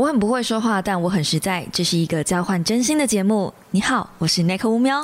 我很不会说话，但我很实在。这是一个交换真心的节目。你好，我是 Nick 乌喵。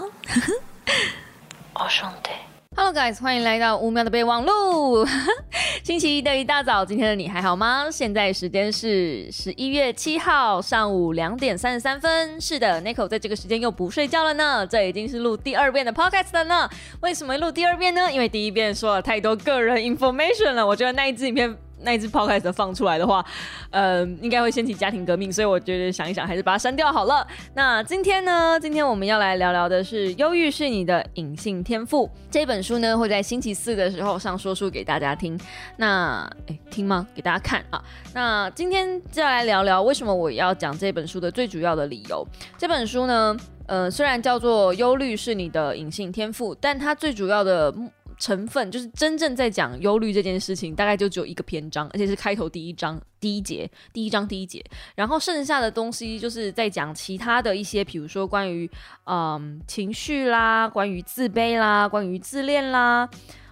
哦，兄弟。Hello guys，欢迎来到乌喵的备忘录。星期一的一大早，今天的你还好吗？现在时间是十一月七号上午两点三十三分。是的，Nico 在这个时间又不睡觉了呢。这已经是录第二遍的 Podcast 了呢。为什么录第二遍呢？因为第一遍说了太多个人 information 了。我觉得那一支影片。那一只抛开的放出来的话，呃，应该会掀起家庭革命，所以我觉得想一想，还是把它删掉好了。那今天呢？今天我们要来聊聊的是《忧郁是你的隐性天赋》这本书呢，会在星期四的时候上说书给大家听。那哎，听吗？给大家看啊。那今天就要来聊聊为什么我要讲这本书的最主要的理由。这本书呢，呃，虽然叫做《忧虑是你的隐性天赋》，但它最主要的。成分就是真正在讲忧虑这件事情，大概就只有一个篇章，而且是开头第一章第一节，第一章第一节。然后剩下的东西就是在讲其他的一些，比如说关于嗯情绪啦，关于自卑啦，关于自恋啦，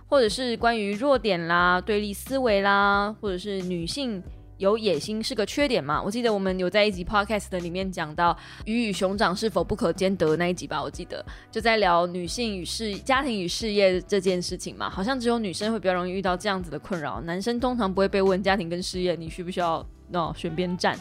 或者是关于弱点啦、对立思维啦，或者是女性。有野心是个缺点吗？我记得我们有在一集 podcast 的里面讲到鱼与熊掌是否不可兼得那一集吧？我记得就在聊女性与事、家庭与事业这件事情嘛，好像只有女生会比较容易遇到这样子的困扰，男生通常不会被问家庭跟事业你需不需要哦选边站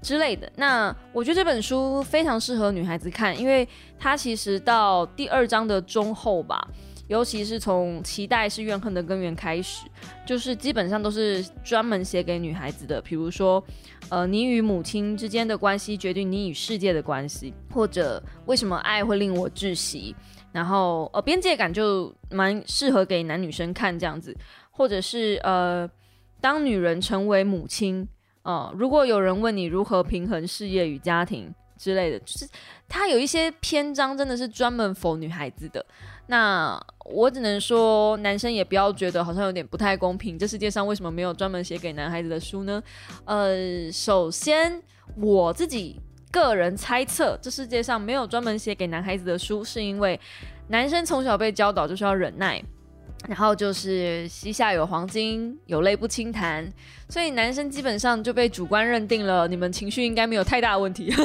之类的。那我觉得这本书非常适合女孩子看，因为它其实到第二章的中后吧。尤其是从期待是怨恨的根源开始，就是基本上都是专门写给女孩子的。比如说，呃，你与母亲之间的关系决定你与世界的关系，或者为什么爱会令我窒息。然后，呃，边界感就蛮适合给男女生看这样子，或者是呃，当女人成为母亲，呃，如果有人问你如何平衡事业与家庭之类的，就是他有一些篇章真的是专门否女孩子的。那我只能说，男生也不要觉得好像有点不太公平。这世界上为什么没有专门写给男孩子的书呢？呃，首先我自己个人猜测，这世界上没有专门写给男孩子的书，是因为男生从小被教导就是要忍耐，然后就是膝下有黄金，有泪不轻弹，所以男生基本上就被主观认定了，你们情绪应该没有太大问题。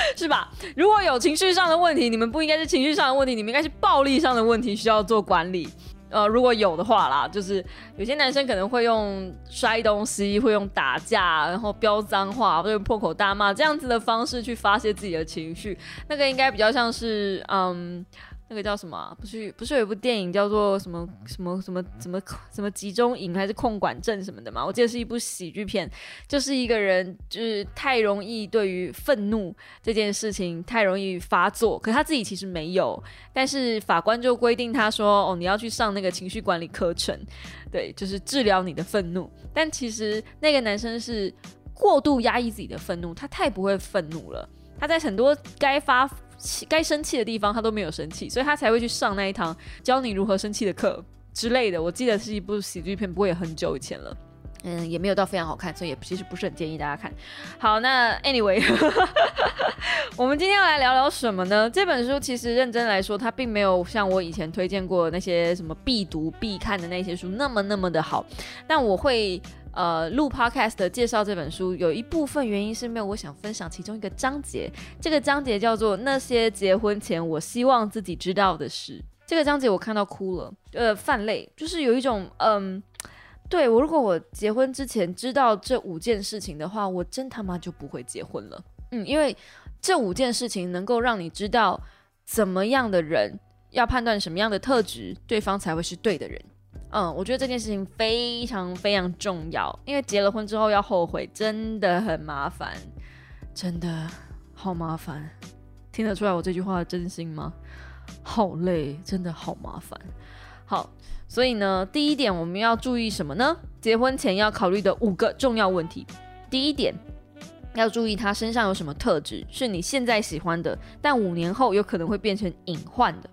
是吧？如果有情绪上的问题，你们不应该是情绪上的问题，你们应该是暴力上的问题，需要做管理。呃，如果有的话啦，就是有些男生可能会用摔东西，会用打架，然后飙脏话，或者破口大骂这样子的方式去发泄自己的情绪，那个应该比较像是嗯。那个叫什么？不是不是有一部电影叫做什么什么什么什么什么集中营还是控管症什么的嘛？我记得是一部喜剧片，就是一个人就是太容易对于愤怒这件事情太容易发作，可他自己其实没有，但是法官就规定他说哦你要去上那个情绪管理课程，对，就是治疗你的愤怒。但其实那个男生是过度压抑自己的愤怒，他太不会愤怒了，他在很多该发。该生气的地方他都没有生气，所以他才会去上那一堂教你如何生气的课之类的。我记得是一部喜剧片，不过也很久以前了，嗯，也没有到非常好看，所以也其实不是很建议大家看。好，那 anyway，我们今天要来聊聊什么呢？这本书其实认真来说，它并没有像我以前推荐过那些什么必读必看的那些书那么那么的好，但我会。呃，录 podcast 介绍这本书有一部分原因是没有我想分享其中一个章节，这个章节叫做那些结婚前我希望自己知道的事。这个章节我看到哭了，呃，泛泪，就是有一种，嗯，对我如果我结婚之前知道这五件事情的话，我真他妈就不会结婚了。嗯，因为这五件事情能够让你知道怎么样的人要判断什么样的特质，对方才会是对的人。嗯，我觉得这件事情非常非常重要，因为结了婚之后要后悔真的很麻烦，真的好麻烦。听得出来我这句话的真心吗？好累，真的好麻烦。好，所以呢，第一点我们要注意什么呢？结婚前要考虑的五个重要问题。第一点，要注意他身上有什么特质是你现在喜欢的，但五年后有可能会变成隐患的。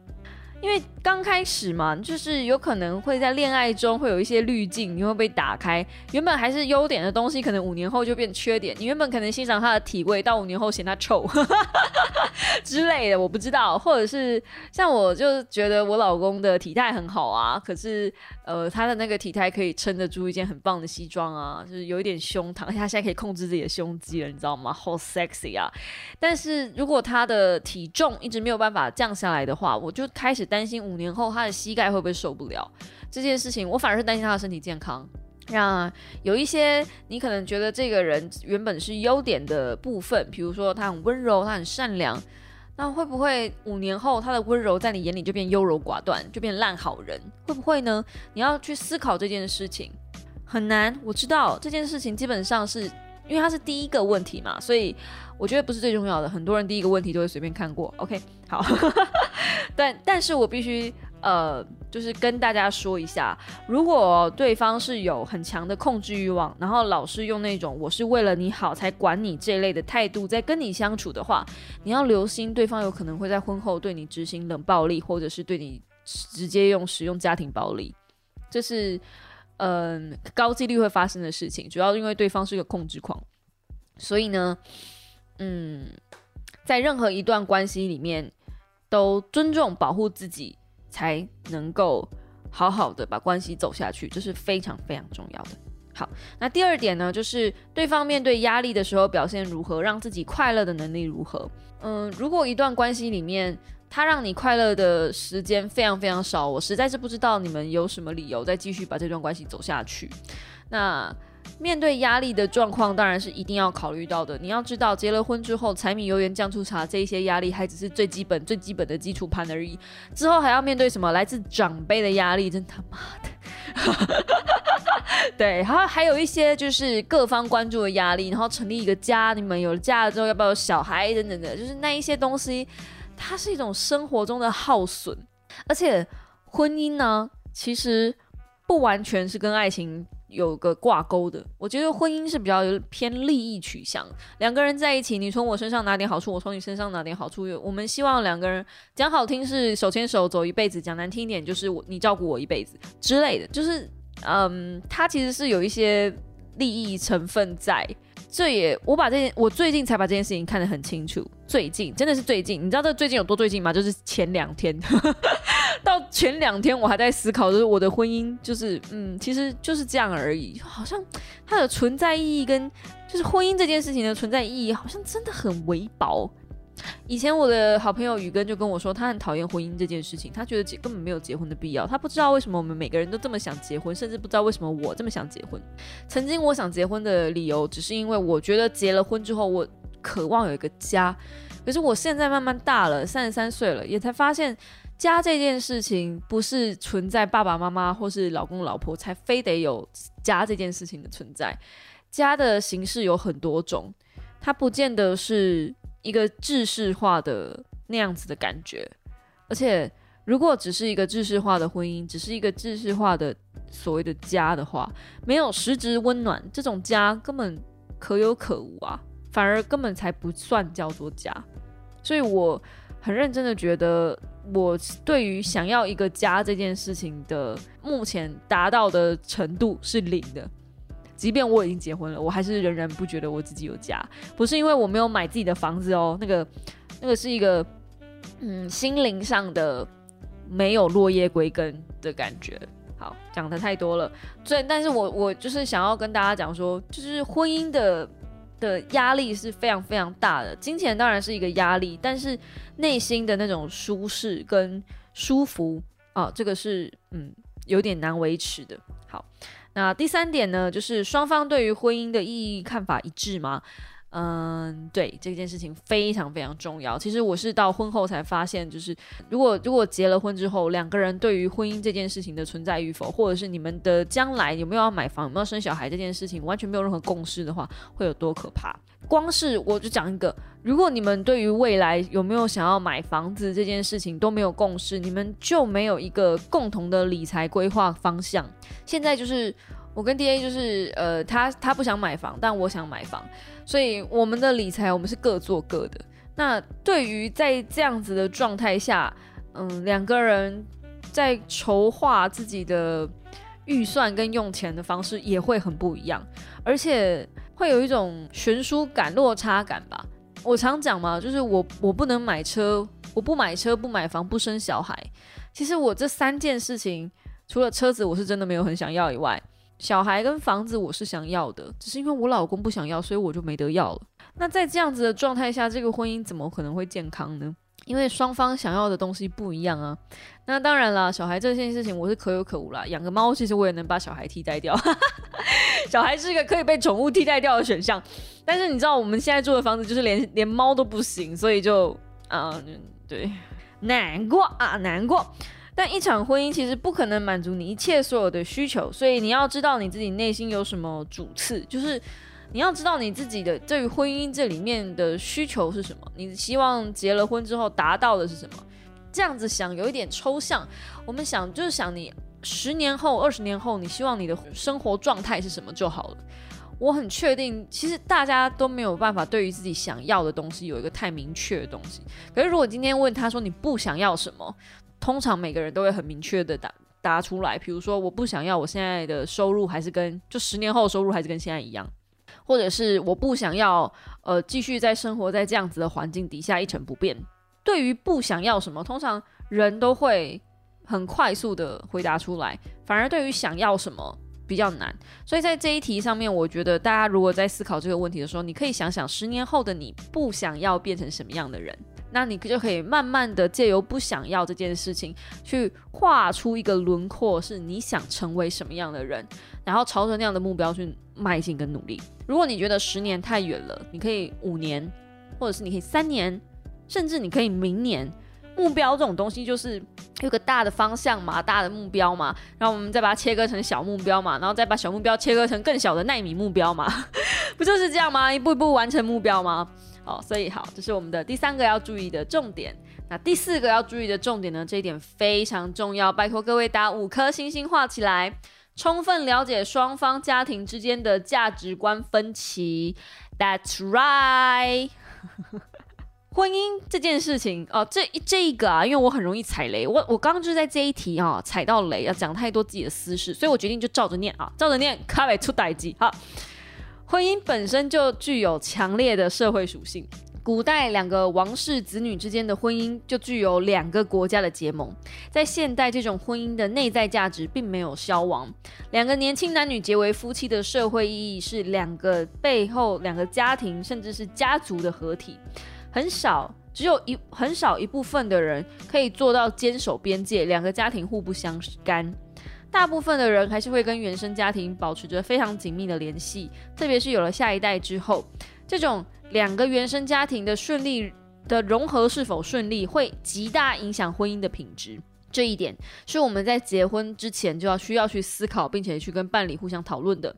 因为刚开始嘛，就是有可能会在恋爱中会有一些滤镜，你会被打开。原本还是优点的东西，可能五年后就变缺点。你原本可能欣赏他的体味，到五年后嫌他臭 之类的，我不知道。或者是像我，就觉得我老公的体态很好啊，可是呃，他的那个体态可以撑得住一件很棒的西装啊，就是有一点胸膛，他现在可以控制自己的胸肌了，你知道吗？好 sexy 啊！但是如果他的体重一直没有办法降下来的话，我就开始担担心五年后他的膝盖会不会受不了这件事情。我反而是担心他的身体健康。那有一些你可能觉得这个人原本是优点的部分，比如说他很温柔，他很善良，那会不会五年后他的温柔在你眼里就变优柔寡断，就变烂好人？会不会呢？你要去思考这件事情，很难。我知道这件事情基本上是因为他是第一个问题嘛，所以。我觉得不是最重要的，很多人第一个问题都会随便看过。OK，但但是我必须呃，就是跟大家说一下，如果对方是有很强的控制欲望，然后老是用那种我是为了你好才管你这类的态度在跟你相处的话，你要留心，对方有可能会在婚后对你执行冷暴力，或者是对你直接用使用家庭暴力，这是嗯高几率会发生的事情，主要因为对方是个控制狂，所以呢。嗯，在任何一段关系里面，都尊重、保护自己，才能够好好的把关系走下去，这是非常非常重要的。好，那第二点呢，就是对方面对压力的时候表现如何，让自己快乐的能力如何。嗯，如果一段关系里面，他让你快乐的时间非常非常少，我实在是不知道你们有什么理由再继续把这段关系走下去。那。面对压力的状况，当然是一定要考虑到的。你要知道，结了婚之后，柴米油盐酱醋茶这一些压力还只是最基本、最基本的基础盘而已。之后还要面对什么来自长辈的压力，真他妈的！对，然后还有一些就是各方关注的压力，然后成立一个家，你们有了家了之后要不要有小孩等等的，就是那一些东西，它是一种生活中的耗损。而且婚姻呢，其实不完全是跟爱情。有个挂钩的，我觉得婚姻是比较偏利益取向。两个人在一起，你从我身上拿点好处，我从你身上拿点好处。我们希望两个人讲好听是手牵手走一辈子，讲难听一点就是我你照顾我一辈子之类的。就是，嗯，他其实是有一些利益成分在。这也我把这件我最近才把这件事情看得很清楚。最近真的是最近，你知道这最近有多最近吗？就是前两天。到前两天我还在思考，就是我的婚姻，就是嗯，其实就是这样而已。好像它的存在意义跟就是婚姻这件事情的存在意义，好像真的很微薄。以前我的好朋友宇根就跟我说，他很讨厌婚姻这件事情，他觉得结根本没有结婚的必要。他不知道为什么我们每个人都这么想结婚，甚至不知道为什么我这么想结婚。曾经我想结婚的理由，只是因为我觉得结了婚之后，我渴望有一个家。可是我现在慢慢大了，三十三岁了，也才发现。家这件事情不是存在爸爸妈妈或是老公老婆才非得有家这件事情的存在，家的形式有很多种，它不见得是一个制式化的那样子的感觉。而且，如果只是一个制式化的婚姻，只是一个制式化的所谓的家的话，没有实质温暖，这种家根本可有可无啊，反而根本才不算叫做家。所以我很认真的觉得。我对于想要一个家这件事情的目前达到的程度是零的，即便我已经结婚了，我还是仍然不觉得我自己有家。不是因为我没有买自己的房子哦，那个那个是一个嗯心灵上的没有落叶归根的感觉。好，讲的太多了，所以但是我我就是想要跟大家讲说，就是婚姻的。的压力是非常非常大的，金钱当然是一个压力，但是内心的那种舒适跟舒服啊，这个是嗯有点难维持的。好，那第三点呢，就是双方对于婚姻的意义看法一致吗？嗯，对这件事情非常非常重要。其实我是到婚后才发现，就是如果如果结了婚之后，两个人对于婚姻这件事情的存在与否，或者是你们的将来有没有要买房、有没有生小孩这件事情，完全没有任何共识的话，会有多可怕？光是我就讲一个，如果你们对于未来有没有想要买房子这件事情都没有共识，你们就没有一个共同的理财规划方向。现在就是我跟 D A 就是呃，他他不想买房，但我想买房。所以我们的理财，我们是各做各的。那对于在这样子的状态下，嗯，两个人在筹划自己的预算跟用钱的方式也会很不一样，而且会有一种悬殊感、落差感吧。我常讲嘛，就是我我不能买车，我不买车、不买房、不生小孩。其实我这三件事情，除了车子我是真的没有很想要以外，小孩跟房子我是想要的，只是因为我老公不想要，所以我就没得要了。那在这样子的状态下，这个婚姻怎么可能会健康呢？因为双方想要的东西不一样啊。那当然了，小孩这件事情我是可有可无啦。养个猫，其实我也能把小孩替代掉。小孩是一个可以被宠物替代掉的选项。但是你知道，我们现在住的房子就是连连猫都不行，所以就啊，对，难过啊，难过。但一场婚姻其实不可能满足你一切所有的需求，所以你要知道你自己内心有什么主次，就是。你要知道你自己的对于婚姻这里面的需求是什么？你希望结了婚之后达到的是什么？这样子想有一点抽象。我们想就是想你十年后、二十年后，你希望你的生活状态是什么就好了。我很确定，其实大家都没有办法对于自己想要的东西有一个太明确的东西。可是如果今天问他说你不想要什么，通常每个人都会很明确的答答出来。比如说我不想要我现在的收入还是跟就十年后收入还是跟现在一样。或者是我不想要，呃，继续在生活在这样子的环境底下一成不变。对于不想要什么，通常人都会很快速的回答出来，反而对于想要什么比较难。所以在这一题上面，我觉得大家如果在思考这个问题的时候，你可以想想十年后的你不想要变成什么样的人。那你就可以慢慢的借由不想要这件事情，去画出一个轮廓，是你想成为什么样的人，然后朝着那样的目标去迈进跟努力。如果你觉得十年太远了，你可以五年，或者是你可以三年，甚至你可以明年。目标这种东西就是有个大的方向嘛，大的目标嘛，然后我们再把它切割成小目标嘛，然后再把小目标切割成更小的纳米目标嘛，不就是这样吗？一步一步完成目标吗？哦，所以好，这是我们的第三个要注意的重点。那第四个要注意的重点呢？这一点非常重要，拜托各位打五颗星星画起来。充分了解双方家庭之间的价值观分歧，That's right。婚姻这件事情哦，这这一个啊，因为我很容易踩雷，我我刚刚就是在这一题啊踩到雷，要讲太多自己的私事，所以我决定就照着念啊，照着念，卡尾出代机，好。婚姻本身就具有强烈的社会属性。古代两个王室子女之间的婚姻就具有两个国家的结盟。在现代，这种婚姻的内在价值并没有消亡。两个年轻男女结为夫妻的社会意义是两个背后两个家庭甚至是家族的合体。很少，只有一很少一部分的人可以做到坚守边界，两个家庭互不相干。大部分的人还是会跟原生家庭保持着非常紧密的联系，特别是有了下一代之后，这种两个原生家庭的顺利的融合是否顺利，会极大影响婚姻的品质。这一点是我们在结婚之前就要需要去思考，并且去跟伴侣互相讨论的。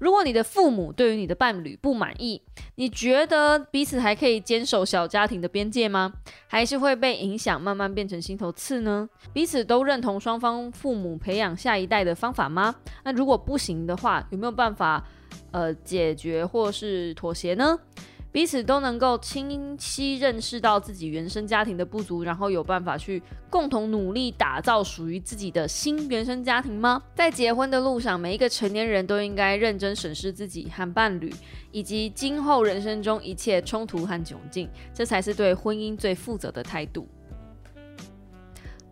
如果你的父母对于你的伴侣不满意，你觉得彼此还可以坚守小家庭的边界吗？还是会被影响，慢慢变成心头刺呢？彼此都认同双方父母培养下一代的方法吗？那如果不行的话，有没有办法呃解决或是妥协呢？彼此都能够清晰认识到自己原生家庭的不足，然后有办法去共同努力打造属于自己的新原生家庭吗？在结婚的路上，每一个成年人都应该认真审视自己和伴侣，以及今后人生中一切冲突和窘境，这才是对婚姻最负责的态度。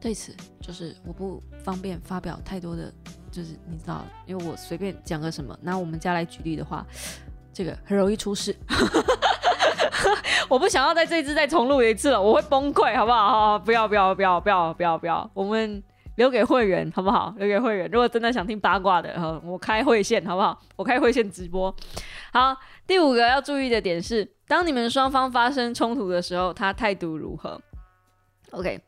对此，就是我不方便发表太多的，就是你知道，因为我随便讲个什么，拿我们家来举例的话。这个很容易出事，我不想要在这一次再重录一次了，我会崩溃，好不好？好，不要，不要，不要，不要，不要，不要，我们留给会员，好不好？留给会员，如果真的想听八卦的，我开会线，好不好？我开会线直播。好，第五个要注意的点是，当你们双方发生冲突的时候，他态度如何？OK，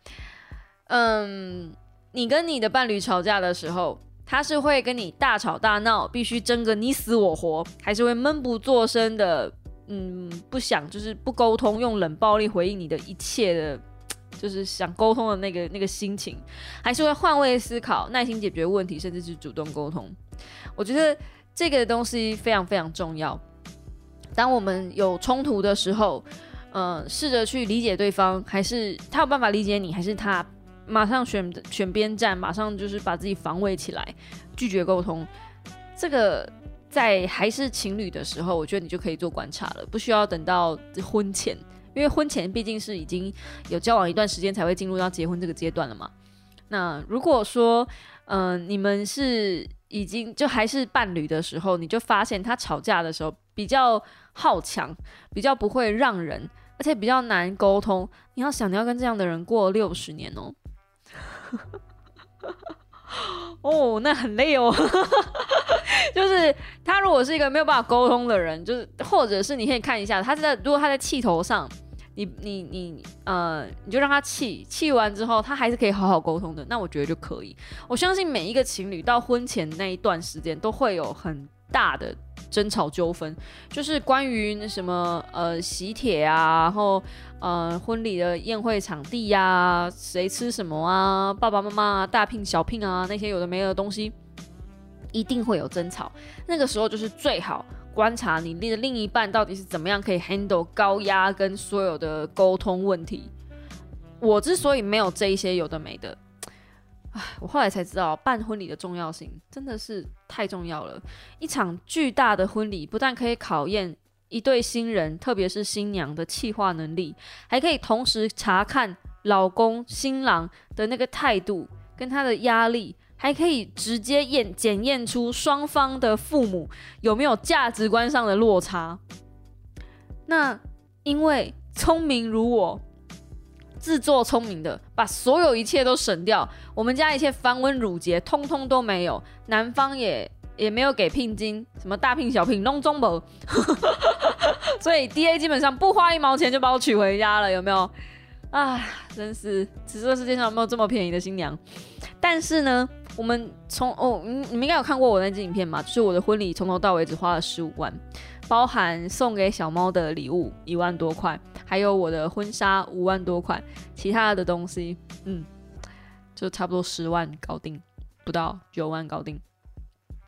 嗯，你跟你的伴侣吵架的时候。他是会跟你大吵大闹，必须争个你死我活，还是会闷不作声的，嗯，不想就是不沟通，用冷暴力回应你的一切的，就是想沟通的那个那个心情，还是会换位思考，耐心解决问题，甚至是主动沟通。我觉得这个东西非常非常重要。当我们有冲突的时候，嗯，试着去理解对方，还是他有办法理解你，还是他马上选选边站，马上就是把自己防卫起来，拒绝沟通。这个在还是情侣的时候，我觉得你就可以做观察了，不需要等到婚前，因为婚前毕竟是已经有交往一段时间才会进入到结婚这个阶段了嘛。那如果说，嗯，你们是已经就还是伴侣的时候，你就发现他吵架的时候比较好强，比较不会让人，而且比较难沟通。你要想，你要跟这样的人过六十年哦。哦，那很累哦。就是他如果是一个没有办法沟通的人，就是或者是你可以看一下，他在如果他在气头上，你你你呃，你就让他气，气完之后他还是可以好好沟通的，那我觉得就可以。我相信每一个情侣到婚前那一段时间都会有很大的。争吵纠纷就是关于那什么呃喜帖啊，然后呃婚礼的宴会场地呀，谁吃什么啊，爸爸妈妈大聘小聘啊，那些有的没的东西，一定会有争吵。那个时候就是最好观察你的另一半到底是怎么样可以 handle 高压跟所有的沟通问题。我之所以没有这一些有的没的。我后来才知道，办婚礼的重要性真的是太重要了。一场巨大的婚礼，不但可以考验一对新人，特别是新娘的气化能力，还可以同时查看老公、新郎的那个态度跟他的压力，还可以直接验检验出双方的父母有没有价值观上的落差。那因为聪明如我。自作聪明的把所有一切都省掉，我们家一切繁文缛节通通都没有，男方也也没有给聘金，什么大聘小聘弄中不，所以 D A 基本上不花一毛钱就把我娶回家了，有没有？啊，真是，此这世界上有没有这么便宜的新娘？但是呢，我们从哦，你你们应该有看过我那支影片嘛？就是我的婚礼从头到尾只花了十五万，包含送给小猫的礼物一万多块。还有我的婚纱五万多块，其他的东西，嗯，就差不多十万搞定，不到九万搞定。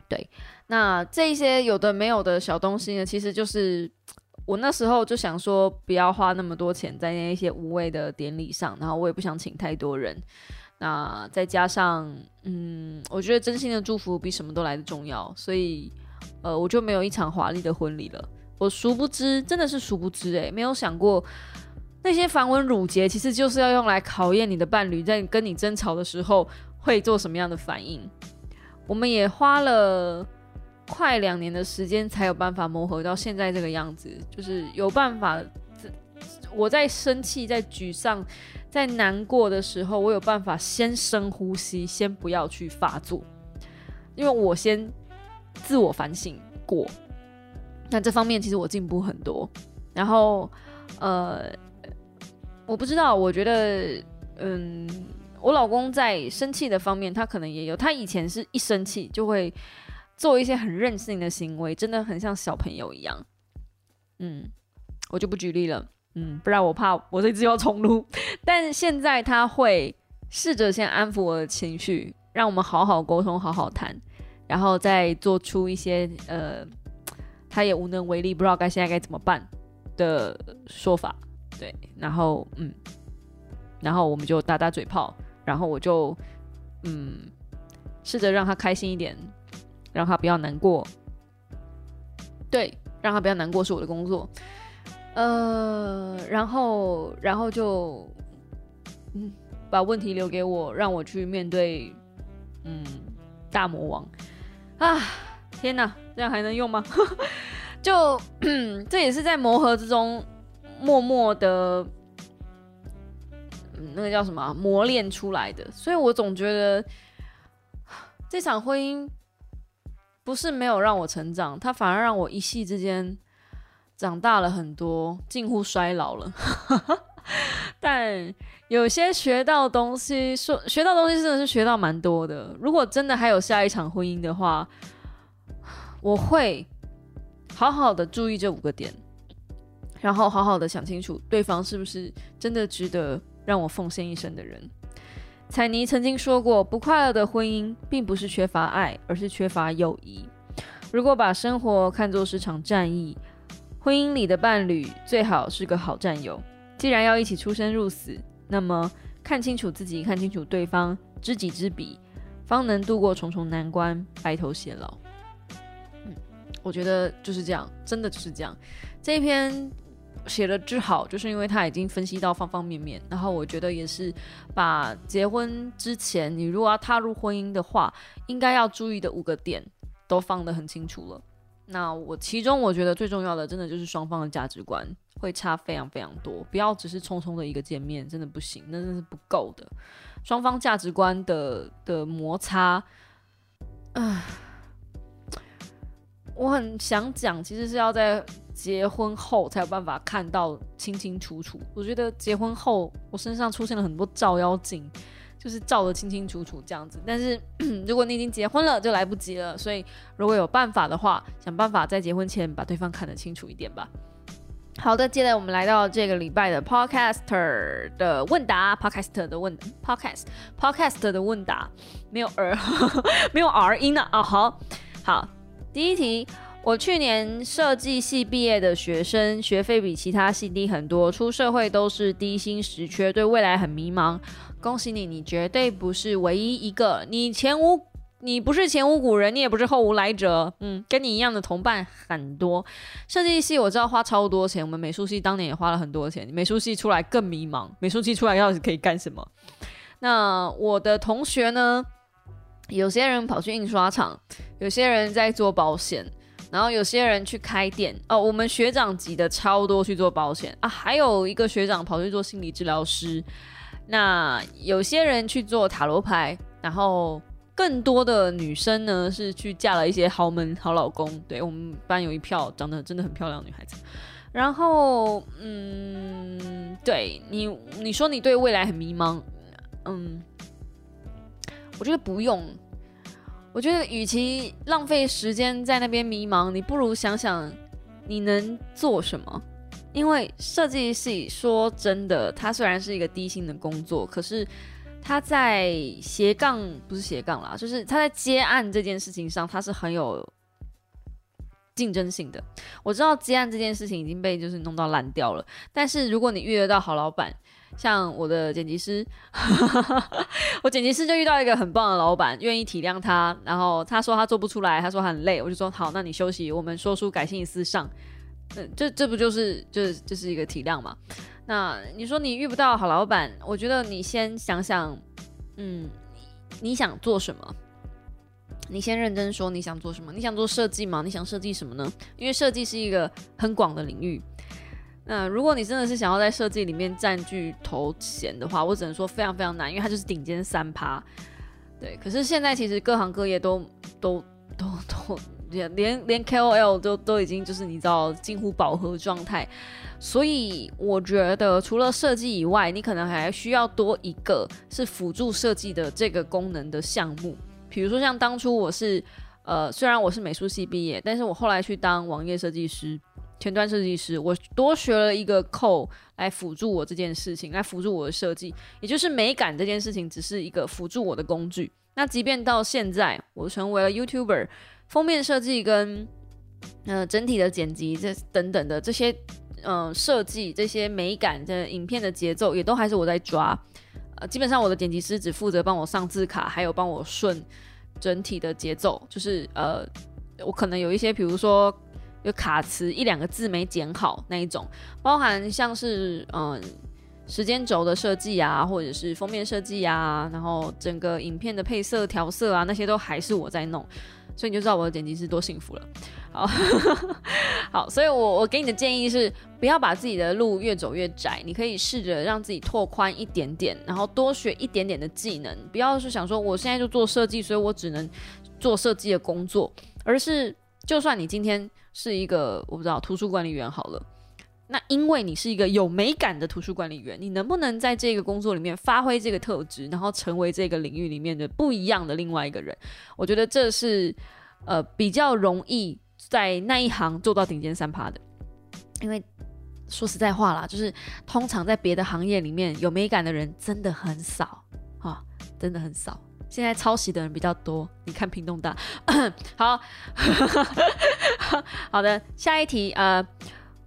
对，那这些有的没有的小东西呢，其实就是我那时候就想说，不要花那么多钱在那些无谓的典礼上，然后我也不想请太多人。那再加上，嗯，我觉得真心的祝福比什么都来的重要，所以，呃，我就没有一场华丽的婚礼了。我殊不知，真的是殊不知，诶，没有想过那些繁文缛节，其实就是要用来考验你的伴侣，在跟你争吵的时候会做什么样的反应。我们也花了快两年的时间，才有办法磨合到现在这个样子，就是有办法。我在生气、在沮丧、在难过的时候，我有办法先深呼吸，先不要去发作，因为我先自我反省过。那这方面其实我进步很多，然后呃，我不知道，我觉得嗯，我老公在生气的方面，他可能也有，他以前是一生气就会做一些很任性的行为，真的很像小朋友一样。嗯，我就不举例了，嗯，不然我怕我这次要重录。但现在他会试着先安抚我的情绪，让我们好好沟通，好好谈，然后再做出一些呃。他也无能为力，不知道该现在该怎么办的说法，对，然后嗯，然后我们就打打嘴炮，然后我就嗯，试着让他开心一点，让他不要难过，对，让他不要难过是我的工作，呃，然后然后就嗯，把问题留给我，让我去面对，嗯，大魔王。啊。天哪，这样还能用吗？就 这也是在磨合之中默默的，那个叫什么磨练出来的。所以我总觉得这场婚姻不是没有让我成长，它反而让我一夕之间长大了很多，近乎衰老了。但有些学到东西，说学到东西真的是学到蛮多的。如果真的还有下一场婚姻的话，我会好好的注意这五个点，然后好好的想清楚对方是不是真的值得让我奉献一生的人。彩妮曾经说过，不快乐的婚姻并不是缺乏爱，而是缺乏友谊。如果把生活看作是场战役，婚姻里的伴侣最好是个好战友。既然要一起出生入死，那么看清楚自己，看清楚对方，知己知彼，方能度过重重难关，白头偕老。嗯，我觉得就是这样，真的就是这样。这一篇。写的之好，就是因为他已经分析到方方面面，然后我觉得也是把结婚之前你如果要踏入婚姻的话，应该要注意的五个点都放得很清楚了。那我其中我觉得最重要的，真的就是双方的价值观会差非常非常多，不要只是匆匆的一个见面，真的不行，那真的是不够的。双方价值观的的摩擦，唉，我很想讲，其实是要在。结婚后才有办法看到清清楚楚。我觉得结婚后我身上出现了很多照妖镜，就是照的清清楚楚这样子。但是 如果你已经结婚了，就来不及了。所以如果有办法的话，想办法在结婚前把对方看得清楚一点吧。好的，接着我们来到这个礼拜的 Podcaster 的问答，Podcaster 的问 Podcast，Podcast 的问答没有 R，没有 R 音呢啊。好，好，第一题。我去年设计系毕业的学生，学费比其他系低很多，出社会都是低薪实缺，对未来很迷茫。恭喜你，你绝对不是唯一一个，你前无，你不是前无古人，你也不是后无来者。嗯，跟你一样的同伴很多。设计系我知道花超多钱，我们美术系当年也花了很多钱，美术系出来更迷茫，美术系出来到底可以干什么？那我的同学呢？有些人跑去印刷厂，有些人在做保险。然后有些人去开店哦，我们学长级的超多去做保险啊，还有一个学长跑去做心理治疗师。那有些人去做塔罗牌，然后更多的女生呢是去嫁了一些豪门好老公。对我们班有一票长得真的很漂亮的女孩子。然后嗯，对你你说你对未来很迷茫，嗯，我觉得不用。我觉得，与其浪费时间在那边迷茫，你不如想想你能做什么。因为设计系说真的，它虽然是一个低薪的工作，可是他在斜杠不是斜杠啦，就是他在接案这件事情上，他是很有竞争性的。我知道接案这件事情已经被就是弄到烂掉了，但是如果你遇得到好老板。像我的剪辑师，我剪辑师就遇到一个很棒的老板，愿意体谅他。然后他说他做不出来，他说很累，我就说好，那你休息，我们说书改信思上。嗯，这这不就是就就是一个体谅嘛？那你说你遇不到好老板，我觉得你先想想，嗯，你想做什么？你先认真说你想做什么？你想做设计吗？你想设计什么呢？因为设计是一个很广的领域。那如果你真的是想要在设计里面占据头衔的话，我只能说非常非常难，因为它就是顶尖三趴。对，可是现在其实各行各业都都都都连连 KOL 都都已经就是你知道近乎饱和状态，所以我觉得除了设计以外，你可能还需要多一个是辅助设计的这个功能的项目，比如说像当初我是呃虽然我是美术系毕业，但是我后来去当网页设计师。前端设计师，我多学了一个扣来辅助我这件事情，来辅助我的设计，也就是美感这件事情只是一个辅助我的工具。那即便到现在，我成为了 YouTuber，封面设计跟呃整体的剪辑这等等的这些嗯设计这些美感的影片的节奏，也都还是我在抓。呃，基本上我的剪辑师只负责帮我上字卡，还有帮我顺整体的节奏，就是呃我可能有一些，比如说。有卡词一两个字没剪好那一种，包含像是嗯时间轴的设计啊，或者是封面设计啊，然后整个影片的配色调色啊，那些都还是我在弄，所以你就知道我的剪辑师多幸福了。好，好，所以我我给你的建议是，不要把自己的路越走越窄，你可以试着让自己拓宽一点点，然后多学一点点的技能，不要是想说我现在就做设计，所以我只能做设计的工作，而是就算你今天。是一个我不知道图书管理员好了，那因为你是一个有美感的图书管理员，你能不能在这个工作里面发挥这个特质，然后成为这个领域里面的不一样的另外一个人？我觉得这是呃比较容易在那一行做到顶尖三趴的，因为说实在话啦，就是通常在别的行业里面有美感的人真的很少啊，真的很少。现在抄袭的人比较多，你看屏东大。好，好的，下一题，呃，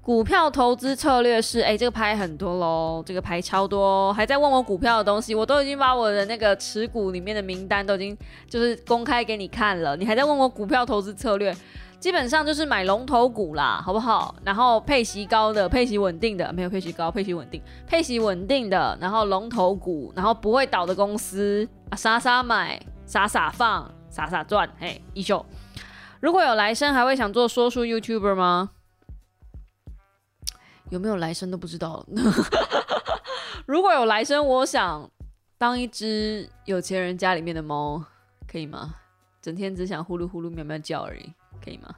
股票投资策略是，哎，这个牌很多喽，这个牌超多，还在问我股票的东西，我都已经把我的那个持股里面的名单都已经就是公开给你看了，你还在问我股票投资策略，基本上就是买龙头股啦，好不好？然后配息高的，配息稳定的，没有配息高，配息稳定，配息稳定的，然后龙头股，然后不会倒的公司啊，傻傻买，傻傻放，傻傻赚，嘿，一秀。如果有来生，还会想做说书 YouTuber 吗？有没有来生都不知道。如果有来生，我想当一只有钱人家里面的猫，可以吗？整天只想呼噜呼噜喵喵叫而已，可以吗？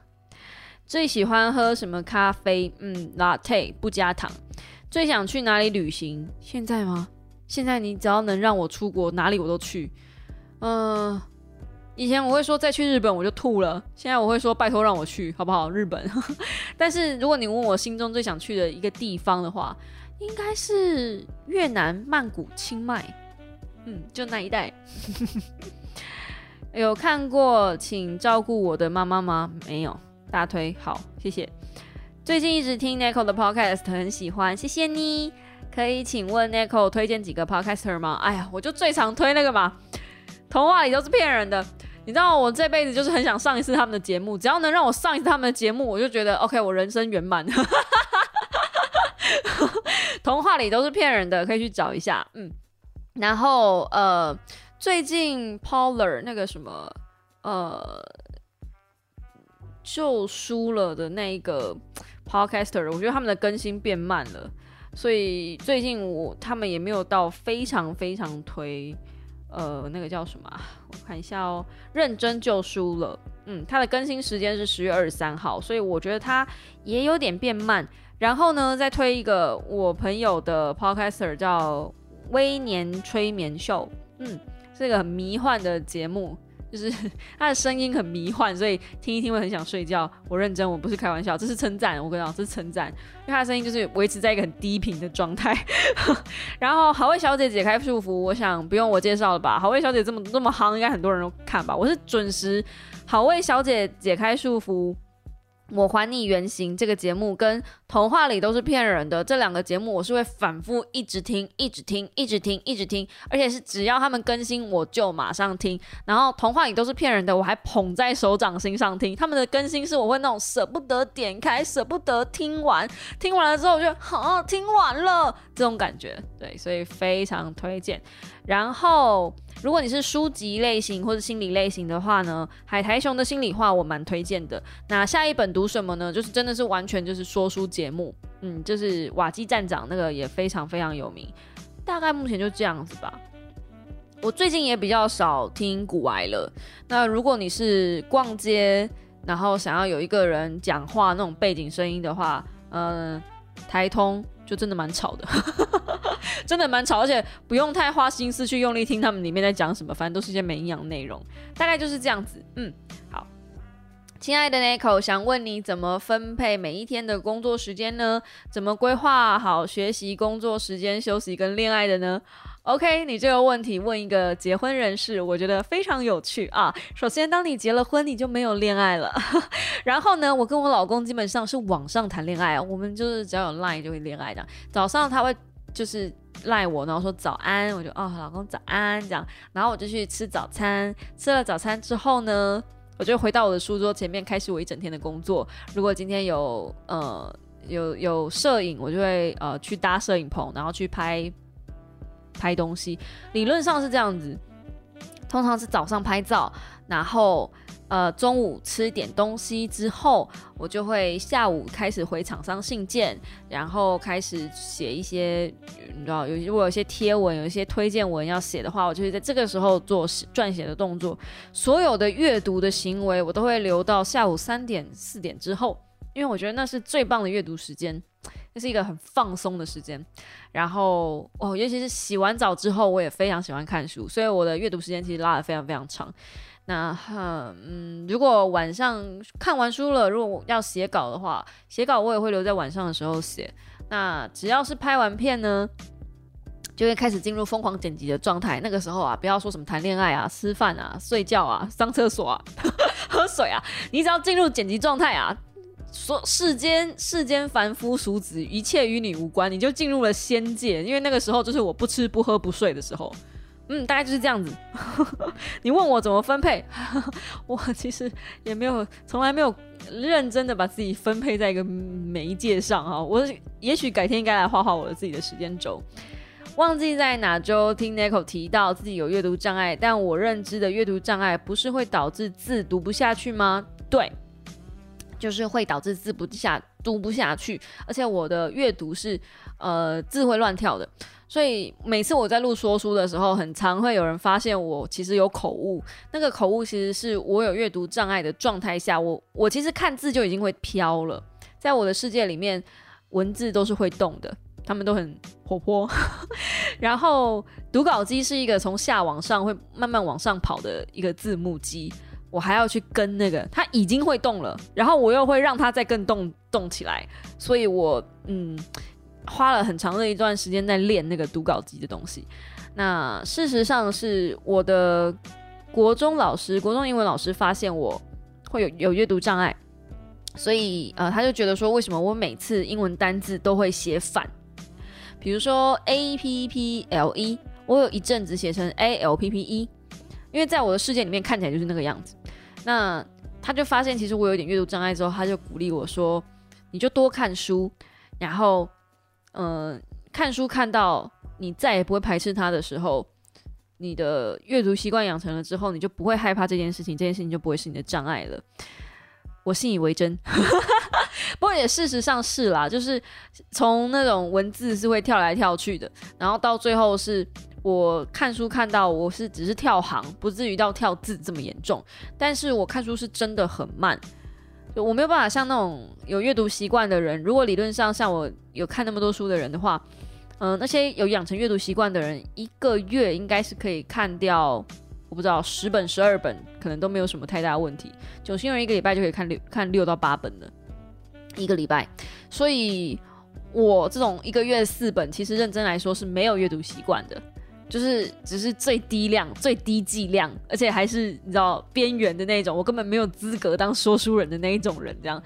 最喜欢喝什么咖啡？嗯，latte 不加糖。最想去哪里旅行？现在吗？现在你只要能让我出国，哪里我都去。嗯。以前我会说再去日本我就吐了，现在我会说拜托让我去好不好？日本。但是如果你问我心中最想去的一个地方的话，应该是越南曼谷、清迈，嗯，就那一带。有看过请照顾我的妈妈吗？没有，大推好，谢谢。最近一直听 Nico 的 Podcast，很喜欢，谢谢你。可以请问 Nico 推荐几个 Podcaster 吗？哎呀，我就最常推那个嘛，童话里都是骗人的。你知道我这辈子就是很想上一次他们的节目，只要能让我上一次他们的节目，我就觉得 OK，我人生圆满。童话里都是骗人的，可以去找一下。嗯，然后呃，最近 Polar 那个什么呃就输了的那一个 Podcaster，我觉得他们的更新变慢了，所以最近我他们也没有到非常非常推。呃，那个叫什么？我看一下哦。认真就输了。嗯，它的更新时间是十月二十三号，所以我觉得它也有点变慢。然后呢，再推一个我朋友的 podcaster 叫微年催眠秀。嗯，是一个很迷幻的节目。就是 他的声音很迷幻，所以听一听会很想睡觉。我认真，我不是开玩笑，这是称赞。我跟你讲，这是称赞，因为他的声音就是维持在一个很低频的状态。然后好味小姐解开束缚，我想不用我介绍了吧？好味小姐这么这么夯，应该很多人都看吧？我是准时好味小姐解开束缚。我还你原形这个节目跟童话里都是骗人的这两个节目，我是会反复一直听，一直听，一直听，一直听，而且是只要他们更新我就马上听。然后童话里都是骗人的，我还捧在手掌心上听。他们的更新是我会那种舍不得点开，舍不得听完，听完了之后我就好听完了这种感觉，对，所以非常推荐。然后。如果你是书籍类型或者心理类型的话呢，海苔熊的心里话我蛮推荐的。那下一本读什么呢？就是真的是完全就是说书节目，嗯，就是瓦基站长那个也非常非常有名。大概目前就这样子吧。我最近也比较少听古癌了。那如果你是逛街，然后想要有一个人讲话那种背景声音的话，嗯，台通。就真的蛮吵的，真的蛮吵，而且不用太花心思去用力听他们里面在讲什么，反正都是一些没营养内容，大概就是这样子。嗯，好，亲爱的 Nico，想问你怎么分配每一天的工作时间呢？怎么规划好学习、工作时间、休息跟恋爱的呢？OK，你这个问题问一个结婚人士，我觉得非常有趣啊。首先，当你结了婚，你就没有恋爱了。然后呢，我跟我老公基本上是网上谈恋爱，我们就是只要有 Line 就会恋爱的。早上他会就是赖我，然后说早安，我就哦，老公早安这样。然后我就去吃早餐，吃了早餐之后呢，我就回到我的书桌前面，开始我一整天的工作。如果今天有呃有有摄影，我就会呃去搭摄影棚，然后去拍。拍东西理论上是这样子，通常是早上拍照，然后呃中午吃点东西之后，我就会下午开始回厂商信件，然后开始写一些你知道有如果有些贴文，有一些推荐文要写的话，我就会在这个时候做撰写的动作。所有的阅读的行为，我都会留到下午三点四点之后，因为我觉得那是最棒的阅读时间。这是一个很放松的时间，然后哦，尤其是洗完澡之后，我也非常喜欢看书，所以我的阅读时间其实拉的非常非常长。那，嗯，如果晚上看完书了，如果要写稿的话，写稿我也会留在晚上的时候写。那只要是拍完片呢，就会开始进入疯狂剪辑的状态。那个时候啊，不要说什么谈恋爱啊、吃饭啊、睡觉啊、上厕所啊、喝水啊，你只要进入剪辑状态啊。说世间世间凡夫俗子，一切与你无关，你就进入了仙界。因为那个时候就是我不吃不喝不睡的时候，嗯，大概就是这样子。你问我怎么分配，我其实也没有从来没有认真的把自己分配在一个媒介上哈。我也许改天应该来画画我的自己的时间轴。忘记在哪周听 Nico 提到自己有阅读障碍，但我认知的阅读障碍不是会导致字读不下去吗？对。就是会导致字不下读不下去，而且我的阅读是呃字会乱跳的，所以每次我在录说书的时候，很常会有人发现我其实有口误。那个口误其实是我有阅读障碍的状态下，我我其实看字就已经会飘了。在我的世界里面，文字都是会动的，他们都很活泼。然后读稿机是一个从下往上会慢慢往上跑的一个字幕机。我还要去跟那个，他已经会动了，然后我又会让他再更动动起来，所以我嗯花了很长的一段时间在练那个读稿机的东西。那事实上是我的国中老师，国中英文老师发现我会有有阅读障碍，所以呃他就觉得说，为什么我每次英文单字都会写反，比如说 a p p l e，我有一阵子写成 a l p p e。因为在我的世界里面看起来就是那个样子，那他就发现其实我有点阅读障碍之后，他就鼓励我说：“你就多看书，然后，嗯，看书看到你再也不会排斥它的时候，你的阅读习惯养成了之后，你就不会害怕这件事情，这件事情就不会是你的障碍了。”我信以为真，不过也事实上是啦，就是从那种文字是会跳来跳去的，然后到最后是。我看书看到我是只是跳行，不至于到跳字这么严重。但是我看书是真的很慢，我没有办法像那种有阅读习惯的人。如果理论上像我有看那么多书的人的话，嗯，那些有养成阅读习惯的人，一个月应该是可以看掉，我不知道十本十二本，可能都没有什么太大问题。九星人一个礼拜就可以看六看六到八本的一个礼拜，所以我这种一个月四本，其实认真来说是没有阅读习惯的。就是只是最低量、最低剂量，而且还是你知道边缘的那种，我根本没有资格当说书人的那一种人这样。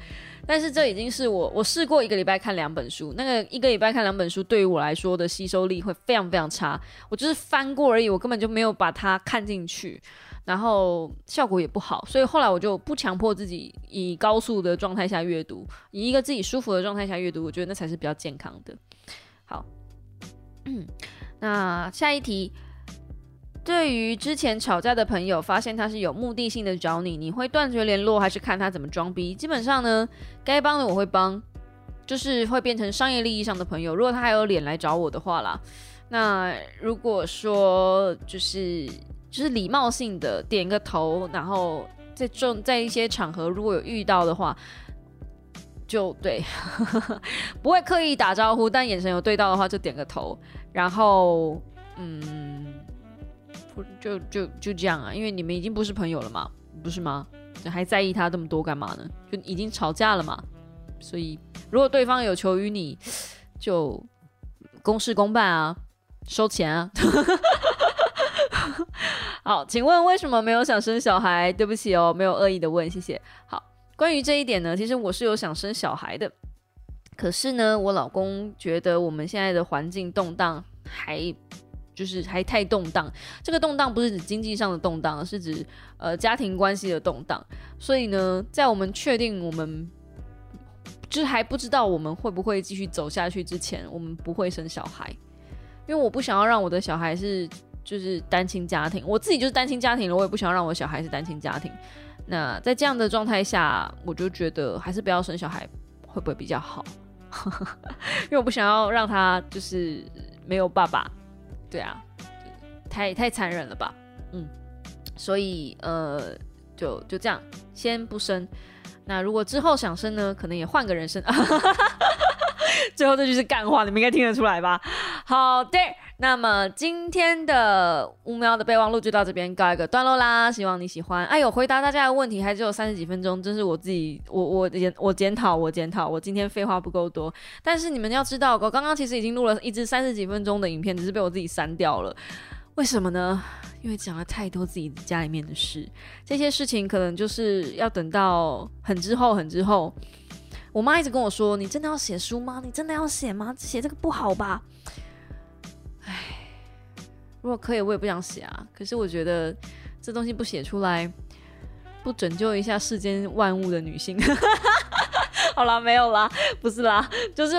但是这已经是我我试过一个礼拜看两本书，那个一个礼拜看两本书对于我来说的吸收力会非常非常差。我就是翻过而已，我根本就没有把它看进去，然后效果也不好。所以后来我就不强迫自己以高速的状态下阅读，以一个自己舒服的状态下阅读，我觉得那才是比较健康的。好，那下一题，对于之前吵架的朋友，发现他是有目的性的找你，你会断绝联络，还是看他怎么装逼？基本上呢，该帮的我会帮，就是会变成商业利益上的朋友。如果他还有脸来找我的话啦，那如果说就是就是礼貌性的点个头，然后在重在一些场合如果有遇到的话，就对，不会刻意打招呼，但眼神有对到的话就点个头。然后，嗯，不就就就这样啊？因为你们已经不是朋友了嘛，不是吗？还在意他这么多干嘛呢？就已经吵架了嘛。所以，如果对方有求于你，就公事公办啊，收钱啊。好，请问为什么没有想生小孩？对不起哦，没有恶意的问，谢谢。好，关于这一点呢，其实我是有想生小孩的。可是呢，我老公觉得我们现在的环境动荡，还就是还太动荡。这个动荡不是指经济上的动荡，是指呃家庭关系的动荡。所以呢，在我们确定我们就是还不知道我们会不会继续走下去之前，我们不会生小孩，因为我不想要让我的小孩是就是单亲家庭。我自己就是单亲家庭了，我也不想要让我小孩是单亲家庭。那在这样的状态下，我就觉得还是不要生小孩会不会比较好？因为我不想要让他就是没有爸爸，对啊，太太残忍了吧，嗯，所以呃，就就这样，先不生。那如果之后想生呢，可能也换个人生。最后这句是干话，你们应该听得出来吧？好的。那么今天的乌喵的备忘录就到这边告一个段落啦，希望你喜欢。哎呦，回答大家的问题还只有三十几分钟，真是我自己，我我检我检讨我检讨，我今天废话不够多。但是你们要知道，我刚刚其实已经录了一支三十几分钟的影片，只是被我自己删掉了。为什么呢？因为讲了太多自己家里面的事，这些事情可能就是要等到很之后很之后。我妈一直跟我说：“你真的要写书吗？你真的要写吗？写这个不好吧？”唉，如果可以，我也不想写啊。可是我觉得这东西不写出来，不拯救一下世间万物的女性，好啦，没有啦，不是啦，就是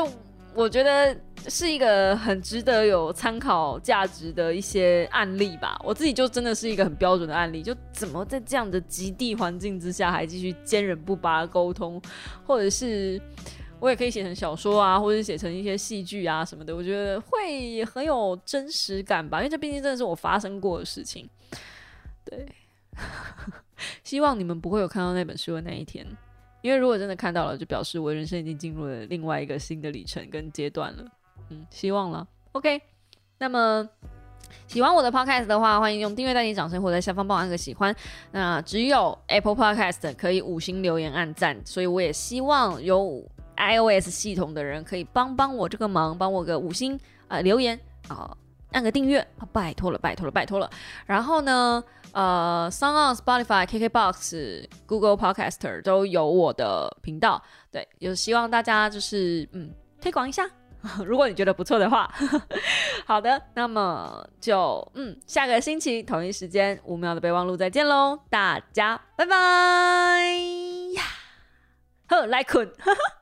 我觉得。是一个很值得有参考价值的一些案例吧。我自己就真的是一个很标准的案例，就怎么在这样的极地环境之下还继续坚韧不拔沟通，或者是我也可以写成小说啊，或者写成一些戏剧啊什么的，我觉得会很有真实感吧。因为这毕竟真的是我发生过的事情。对，希望你们不会有看到那本书的那一天，因为如果真的看到了，就表示我人生已经进入了另外一个新的里程跟阶段了。嗯，希望了。OK，那么喜欢我的 Podcast 的话，欢迎用订阅代替掌声，或在下方帮我按个喜欢。那只有 Apple Podcast 可以五星留言按赞，所以我也希望有 iOS 系统的人可以帮帮我这个忙，帮我个五星啊留言啊，按个订阅啊，拜托了，拜托了，拜托了。然后呢，呃，Song on Spotify、KKBox、Google Podcaster 都有我的频道，对，有希望大家就是嗯推广一下。如果你觉得不错的话，好的，那么就嗯，下个星期同一时间五秒的备忘录再见喽，大家拜拜呀，呵，来困。呵呵